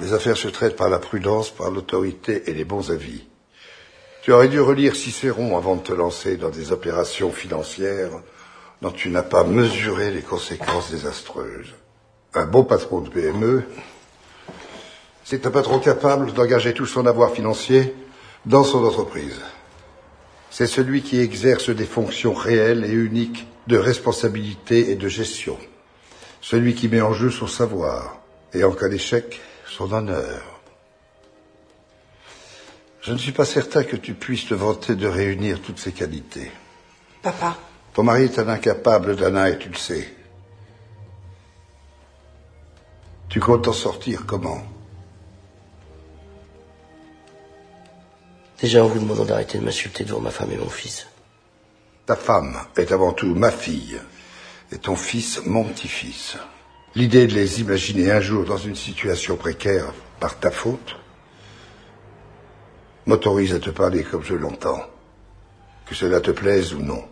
Les affaires se traitent par la prudence, par l'autorité et les bons avis. Tu aurais dû relire Cicéron avant de te lancer dans des opérations financières dont tu n'as pas mesuré les conséquences désastreuses. Un bon patron de PME, c'est un patron capable d'engager tout son avoir financier dans son entreprise. C'est celui qui exerce des fonctions réelles et uniques de responsabilité et de gestion. Celui qui met en jeu son savoir et en cas d'échec, son honneur. Je ne suis pas certain que tu puisses te vanter de réunir toutes ces qualités. Papa. Ton mari est un incapable, Dana, et tu le sais. Tu comptes t'en sortir comment? Déjà en vous demandant d'arrêter de m'insulter devant ma femme et mon fils. Ta femme est avant tout ma fille et ton fils mon petit-fils. L'idée de les imaginer un jour dans une situation précaire par ta faute m'autorise à te parler comme je l'entends, que cela te plaise ou non.